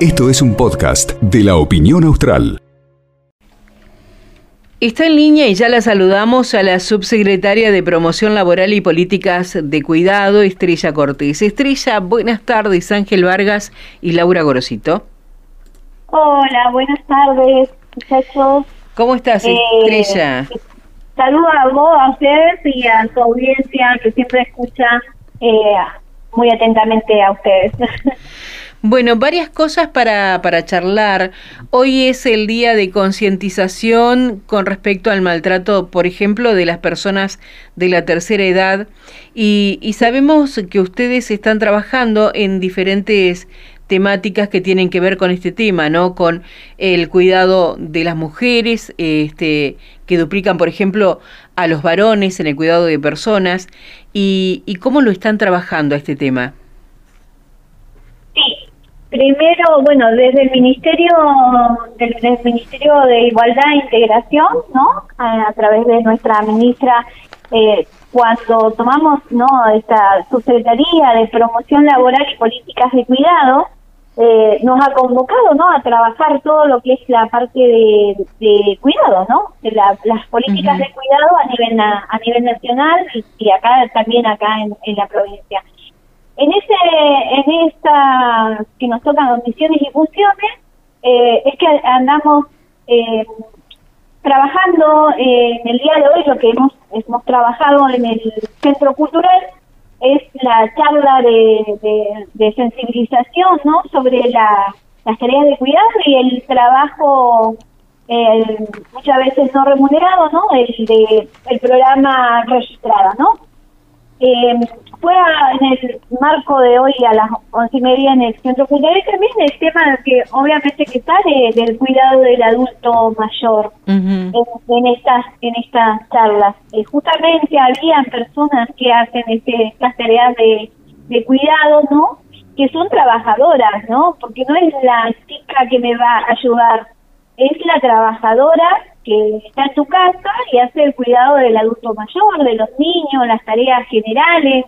Esto es un podcast de la opinión austral. Está en línea y ya la saludamos a la subsecretaria de Promoción Laboral y Políticas de Cuidado, Estrella Cortés. Estrella, buenas tardes, Ángel Vargas y Laura Gorosito. Hola, buenas tardes, muchachos. ¿Cómo estás, Eh, Estrella? Saludos a vos, a ustedes y a su audiencia que siempre escucha eh, muy atentamente a ustedes. Bueno, varias cosas para, para charlar. Hoy es el día de concientización con respecto al maltrato, por ejemplo, de las personas de la tercera edad y, y sabemos que ustedes están trabajando en diferentes temáticas que tienen que ver con este tema, ¿no? Con el cuidado de las mujeres, este, que duplican, por ejemplo, a los varones en el cuidado de personas y, y cómo lo están trabajando este tema. Sí, primero, bueno, desde el Ministerio del, del Ministerio de Igualdad e Integración, ¿no? A, a través de nuestra ministra, eh, cuando tomamos, ¿no? Esta subsecretaría de Promoción Laboral y Políticas de Cuidado, eh, nos ha convocado, ¿no? A trabajar todo lo que es la parte de, de cuidado, ¿no? De la- las políticas de cuidado a nivel na- a nivel nacional y, y acá también acá en, en la provincia. En ese, en esta que nos tocan misiones y funciones, eh, es que andamos eh, trabajando eh, en el día de hoy lo que hemos hemos trabajado en el centro cultural es la charla de, de, sensibilización, ¿no? Sobre la, las tareas de cuidado y el trabajo eh, muchas veces no remunerado, ¿no? El de el programa registrado, ¿no? Eh, fue a- en el marco de hoy a las once y media en el Centro Cultural y también el tema que obviamente que sale del cuidado del adulto mayor en, en estas en estas charlas. Eh, justamente habían personas que hacen este, estas tareas de, de cuidado, ¿no? Que son trabajadoras, ¿no? Porque no es la chica que me va a ayudar, es la trabajadora que está en tu casa y hace el cuidado del adulto mayor, de los niños, las tareas generales.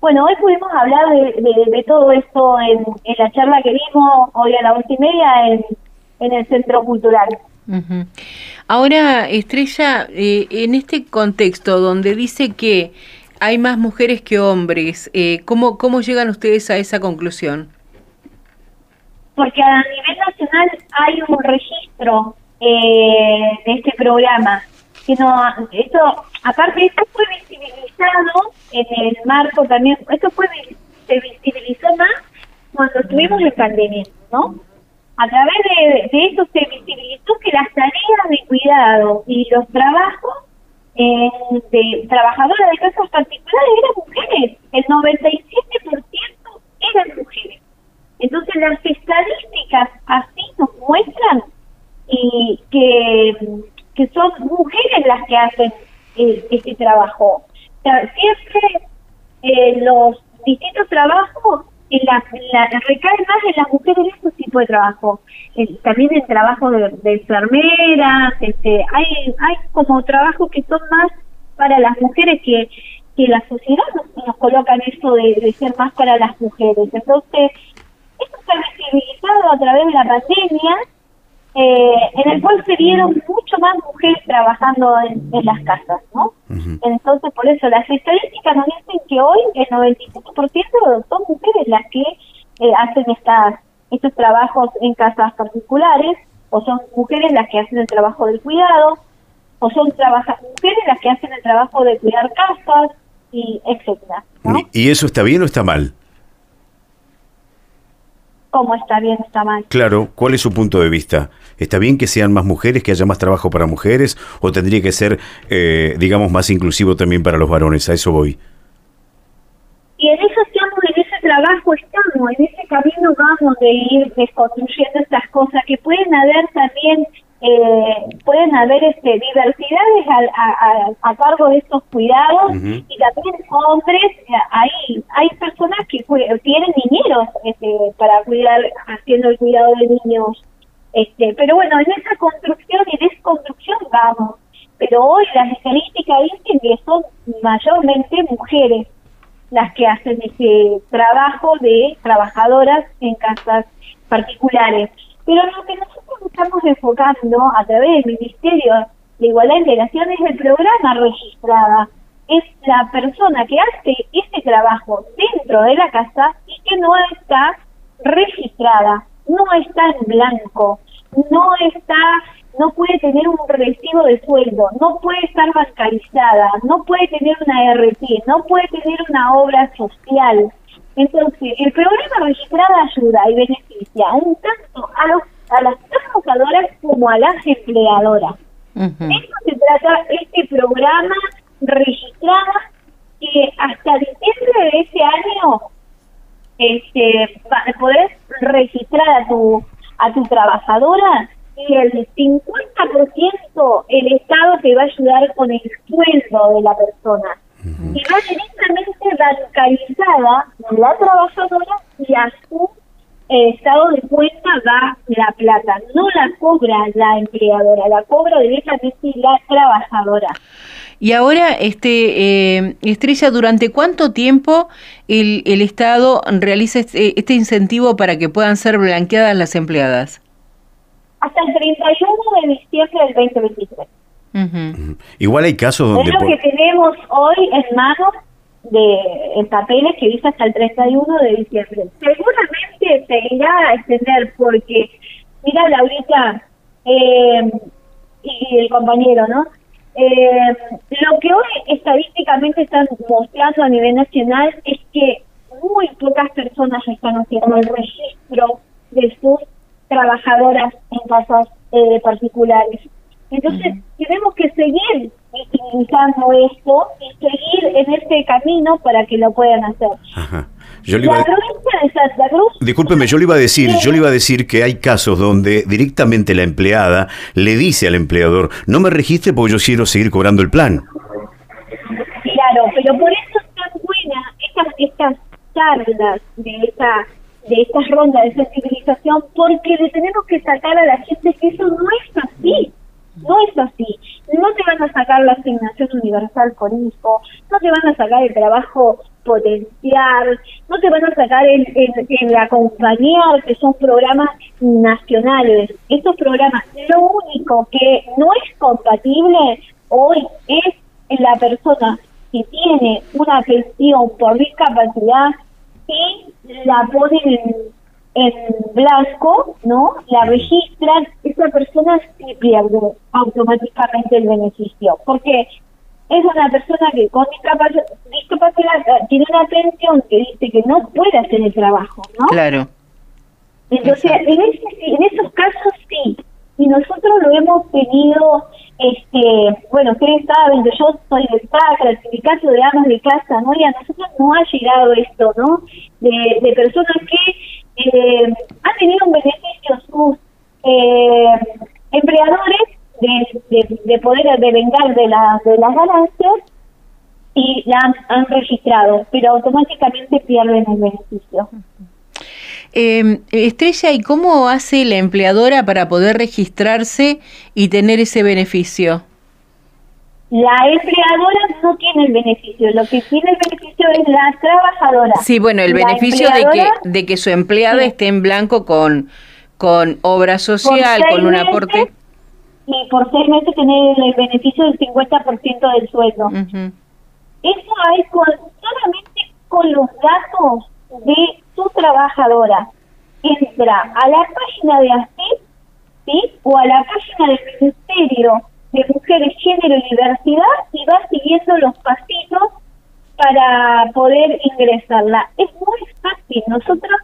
Bueno, hoy pudimos hablar de, de- de todo esto en, en la charla que dimos hoy a las once y media en, en el Centro Cultural. Ahora, Estrella, eh, en este contexto donde dice que hay más mujeres que hombres, eh, ¿cómo, ¿cómo llegan ustedes a esa conclusión? porque a nivel nacional hay un registro eh, de este programa que no esto aparte esto fue visibilizado en el marco también esto fue se visibilizó más cuando estuvimos en pandemia no a través de, de eso se visibilizó que las tareas de cuidado y los trabajos eh, de trabajadoras de casas particulares eran mujeres el 97% eran mujeres. Entonces las estadísticas así nos muestran y que, que son mujeres las que hacen eh, trabajo. O sea, siempre eh, los distintos trabajos en la, en la- recaen más en las mujeres estos tipos de trabajo. También el trabajo de, enfermeras, este, hay, hay como trabajos que son más para las mujeres que, que la sociedad nos, coloca en eso de, de ser más para las mujeres. Entonces, esto se ha visibilizado a través de la pandemia, eh, en el cual se vieron mucho más mujeres trabajando en, en las casas, ¿no? Entonces, por eso las estadísticas nos dicen que hoy el 97% son mujeres las que eh, hacen estas estos trabajos en casas particulares, o son mujeres las que hacen el trabajo del cuidado, o son trabaja mujeres las que hacen el trabajo de cuidar casas, y etcétera, ¿no? ¿Y y eso está bien o está mal? ¿Cómo está bien, está mal? Claro, ¿cuál es su punto de vista? ¿Está bien que sean más mujeres, que haya más trabajo para mujeres? ¿O tendría que ser, eh, digamos, más inclusivo también para los varones? A eso voy. Y en eso ese trabajo estamos, en ese camino vamos de ir desconstruyendo estas cosas que pueden haber también, eh, pueden haber este, diversidades a, a- a cargo de estos cuidados y también hombres, eh, hay, hay personas que tienen niñeros este, para cuidar, haciendo el cuidado de niños. Este, pero bueno, en esa construcción y desconstrucción vamos. Pero hoy las estadísticas dicen que son mayormente mujeres las que hacen ese trabajo de trabajadoras en casas particulares. Pero lo que nosotros estamos enfocando a través del Ministerio de Igualdad e Integración es el programa registrada. Es la persona que hace ese trabajo dentro de la casa y que no está registrada, no está en blanco, no está no puede tener un recibo de sueldo, no puede estar bancarizada, no puede tener una RT, no puede tener una obra social. Entonces, el programa registrada ayuda y beneficia un tanto a, los, a las trabajadoras como a las empleadoras. De eso se trata este programa registrada que hasta diciembre de este año este, podés registrar a tu, a tu trabajadora y el 50% el Estado te va a ayudar con el sueldo de la persona. Y va directamente radicalizada la trabajadora y a su eh, estado de cuenta va la plata. No la cobra la empleadora, la cobra directamente la trabajadora. Y ahora, este eh, Estrella, ¿durante cuánto tiempo el, el Estado realiza este, este incentivo para que puedan ser blanqueadas las empleadas? Hasta el 31 de diciembre del 2023. Igual hay casos donde... Es lo que tenemos hoy en manos de en papeles que dice hasta el 31 de diciembre. Seguramente se irá a extender porque, mira Laurita eh, y el compañero, ¿no? Eh, lo que hoy estadísticamente están mostrando a nivel nacional es que muy pocas personas están haciendo el registro de sus trabajadoras en casas eh, particulares. Entonces, tenemos que seguir utilizando esto y seguir en este camino para que lo puedan hacer. Yo le iba a... Discúlpeme, yo le iba a decir, yo le iba a decir que hay casos donde directamente la empleada le dice al empleador, no me registre porque yo quiero seguir cobrando el plan. Claro, pero por eso es tan buena estas, estas charlas de esa de estas rondas de sensibilización porque le tenemos que sacar a la gente que eso no es así. No es así. No te van a sacar la asignación universal por hijo, no te van a sacar el trabajo potencial, no te van a sacar el, el, acompañar, que son programas nacionales. Estos programas, lo único que no es compatible hoy es la persona que tiene una pensión por discapacidad y la ponen en, blanco, ¿no? La registran, esa persona sí pierde automáticamente el beneficio, porque es una persona que con discapacidad, tiene una pensión que dice que no puede hacer el trabajo, ¿no? Claro. Entonces, en, ese, en esos casos sí, y nosotros lo hemos tenido, este, bueno, ustedes saben, yo soy de SACRA, el sindicato de amas de casa, ¿no? Y a nosotros no ha llegado esto, ¿no? De, personas que eh, han tenido un beneficio sus eh, empleadores de, de, poder devengar de, la, de las ganancias y la han registrado, pero automáticamente pierden el beneficio. Eh, Estrella, ¿y cómo hace la empleadora para poder registrarse y tener ese beneficio? La empleadora no tiene el beneficio, lo que tiene el beneficio es la trabajadora. Sí, bueno, el beneficio de que, de que su empleada esté en blanco con, con obra social, con un aporte. Y por seis meses tener el beneficio del 50% del sueldo. Eso hay con, solamente con los datos de su trabajadora entra a la página de ASIP ¿sí? o a la página del Ministerio de Mujeres, Género y Diversidad y va siguiendo los pasitos para poder ingresarla. Es muy fácil. Nosotros,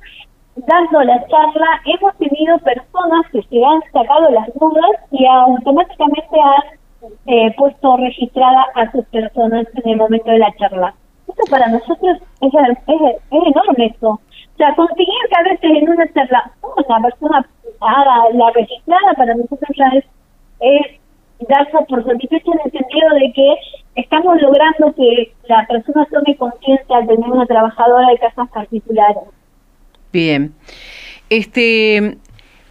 dando la charla, hemos tenido personas que se han sacado las dudas y automáticamente han eh, puesto registrada a sus personas en el momento de la charla. Esto para nosotros es, es, es enorme eso. O sea, conseguir que a veces en una charla una persona haga la registrada para nosotros ya es, es darse por satisfecho en el sentido de que estamos logrando que la persona tome conciencia al tener una trabajadora de casas particulares. Bien. Este,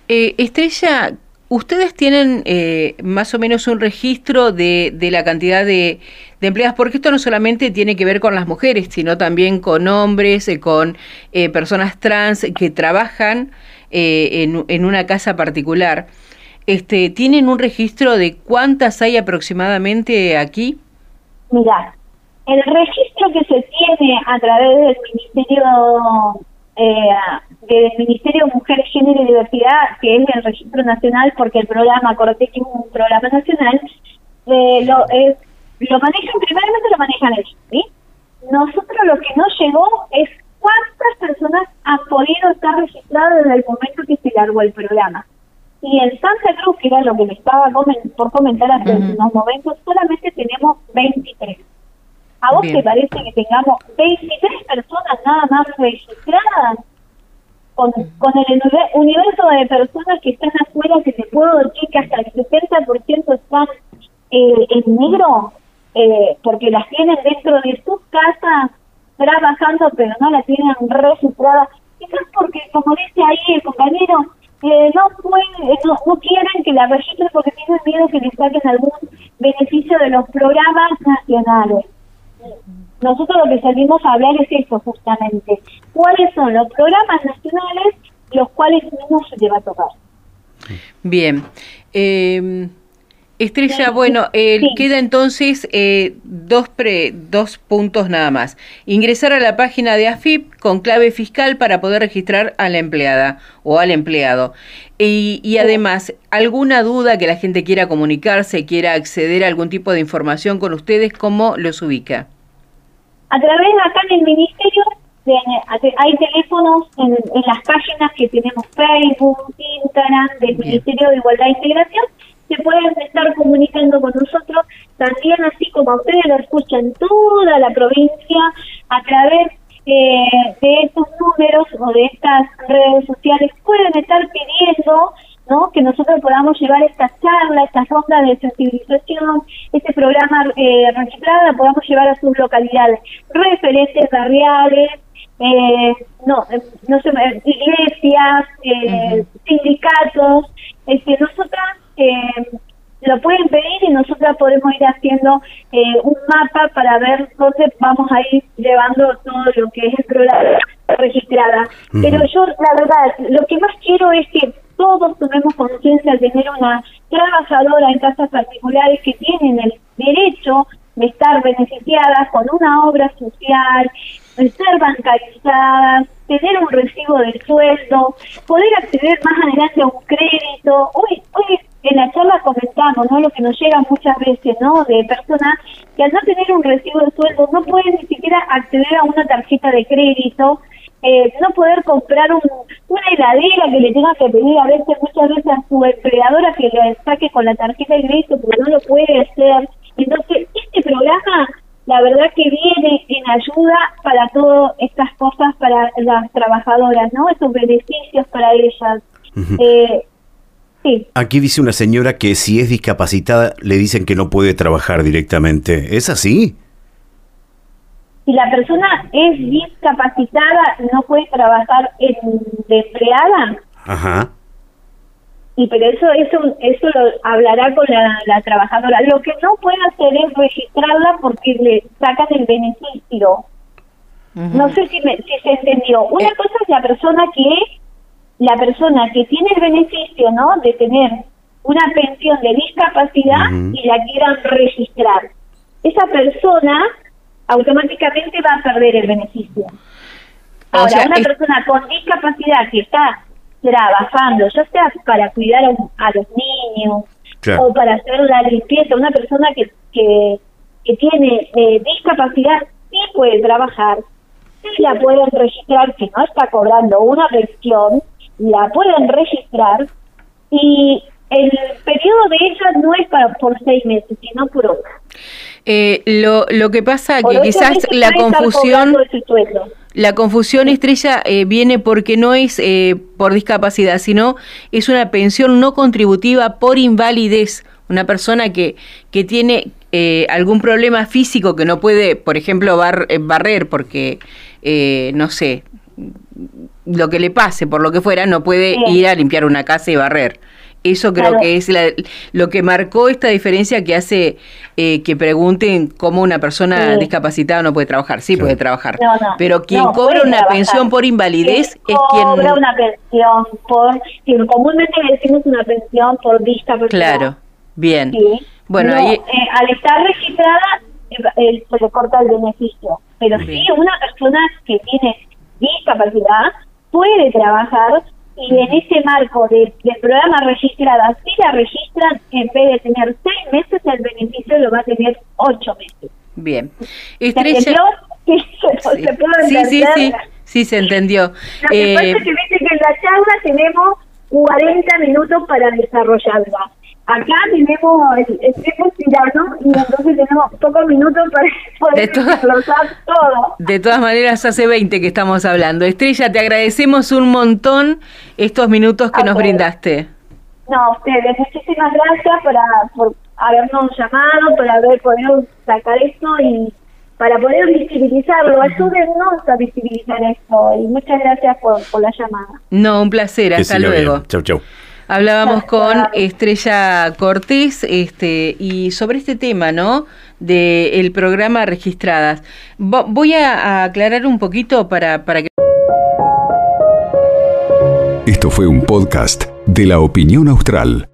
eh, Estrella, ¿Ustedes tienen eh, más o menos un registro de, de la cantidad de, de, empleadas? Porque esto no solamente tiene que ver con las mujeres, sino también con hombres, eh, con eh, personas trans que trabajan en, en, una casa particular. Este, ¿Tienen un registro de cuántas hay aproximadamente aquí? Mira, el registro que se tiene a través del Ministerio eh, del Ministerio de Mujer, Género y Diversidad, que es el registro nacional, porque el programa Corte es un programa nacional, eh, lo, eh, lo manejan, primeramente lo manejan ellos, ¿sí? Nosotros lo que nos llegó es cuántas personas han podido estar registradas desde el momento que se largó el programa. Y en Santa Cruz, que era lo que me estaba por comentar hace unos momentos, solamente tenemos 23. ¿A vos te parece que tengamos 23 personas nada más registradas? Con, con el universo de personas que están afuera, que te puedo decir que hasta el 60% están eh, en negro, eh, porque las tienen dentro de sus casas trabajando, pero no las tienen registradas. Quizás porque, como dice ahí el compañero, eh, no, pueden, no, no, quieren que la registren porque tienen miedo que les saquen algún beneficio de los programas nacionales. Nosotros lo que salimos a hablar es eso justamente. ¿Cuáles son los programas nacionales los cuales no se le va a tocar? Bien. Eh, Estrella, bueno, eh, queda entonces eh, dos, pre, dos puntos nada más. Ingresar a la página de AFIP con clave fiscal para poder registrar a la empleada o al empleado. Y, y además, ¿alguna duda que la gente quiera comunicarse, quiera acceder a algún tipo de información con ustedes, cómo los ubica? A través acá en el ministerio hay teléfonos en, las páginas que tenemos Facebook, Instagram, del Ministerio de Igualdad e Integración, se pueden estar comunicando con nosotros, también así como ustedes lo escuchan toda la provincia, a través eh, de estos números o de estas redes sociales, pueden estar pidiendo ¿no? que nosotros podamos llevar esta charla, estas rondas de sensibilización, este programa eh, reciclada, podamos llevar a sus localidades, referentes barriales, eh, no, eh, no sé, eh, iglesias, eh, sindicatos, este, nosotras eh, lo pueden pedir y nosotras podemos ir haciendo eh, un mapa para ver dónde vamos a ir llevando todo lo que es el programa registrada. Pero yo, la verdad, lo que más quiero es que todos tomemos conciencia de tener una trabajadora en casas particulares que tienen el derecho de estar beneficiadas con una obra social, de ser bancarizadas, tener un recibo del sueldo, poder acceder más adelante a un crédito. Hoy, hoy en la charla comentamos, ¿no? Lo que nos llega muchas veces, ¿no? De personas que al no tener un recibo de sueldo no pueden ni siquiera acceder a una tarjeta de crédito, eh, no poder comprar un, una heladera que le tenga que pedir a veces, muchas veces a su empleadora que le saque con la tarjeta de crédito porque no lo puede hacer. Entonces, este programa, la verdad que viene en ayuda para todas estas cosas para las trabajadoras, ¿no? Esos beneficios para ellas. eh, Aquí dice una señora que si es discapacitada le dicen que no puede trabajar directamente. ¿Es así? Si la persona es discapacitada, no puede trabajar en, de empleada. Ajá. Y pero eso eso eso lo hablará con la, trabajadora. Lo que no puede hacer es registrarla porque le sacan el beneficio. No sé si, me, si se entendió. Una eh. cosa es la persona que la persona que tiene el beneficio, ¿no? De tener una pensión de discapacidad y la quieran registrar. Esa persona automáticamente va a perder el beneficio. Ahora, una persona con discapacidad que está trabajando, ya sea para cuidar a, los niños o para hacer la limpieza, una persona que, que, que tiene eh, discapacidad sí puede trabajar, sí la pueden registrar que no está cobrando una pensión, la pueden registrar y el periodo de ella no es para por seis meses, sino por ocho. Eh, lo, lo que pasa que quizás la confusión la confusión estrella eh, viene porque no es eh, por discapacidad sino es una pensión no contributiva por invalidez. Una persona que que tiene eh, algún problema físico que no puede por ejemplo bar, barrer porque no sé lo que le pase, por lo que fuera, no puede ir a limpiar una casa y barrer. Eso creo que es lo que marcó esta diferencia que hace eh, que pregunten cómo una persona discapacitada no puede trabajar. Sí, puede trabajar. pero quien cobra una pensión por invalidez es quien... Cobra una pensión por... comúnmente decimos una pensión por discapacidad. Claro, bien. Bueno, eh, al estar registrada eh, se le corta el beneficio. Pero sí, una persona que tiene discapacidad puede trabajar y en ese marco de, de programa registrada, si la registran, en vez de tener seis meses, el beneficio lo va a tener ocho meses. Bien. Estrella... ¿Se Sí, sí, sí, sí, se entendió. Lo que pasa es que viste que en la charla tenemos 40 minutos para desarrollarla acá tenemos el, tiempo tirano y entonces tenemos pocos minutos para poder desglosar todo. De todas maneras, hace 20 que estamos hablando. Estrella, te agradecemos un montón estos minutos que nos brindaste. No, ustedes, muchísimas gracias para, por habernos llamado, por haber podido sacar esto y para poder visibilizarlo. Ayúdennos a visibilizar esto y muchas gracias por, por la llamada. No, un placer. Hasta luego. Chau, chau. Hablábamos con Estrella Cortés este, y sobre este tema, ¿no? De el programa Registradas. voy a, aclarar un poquito para, para que... Esto fue un podcast de la opinión austral.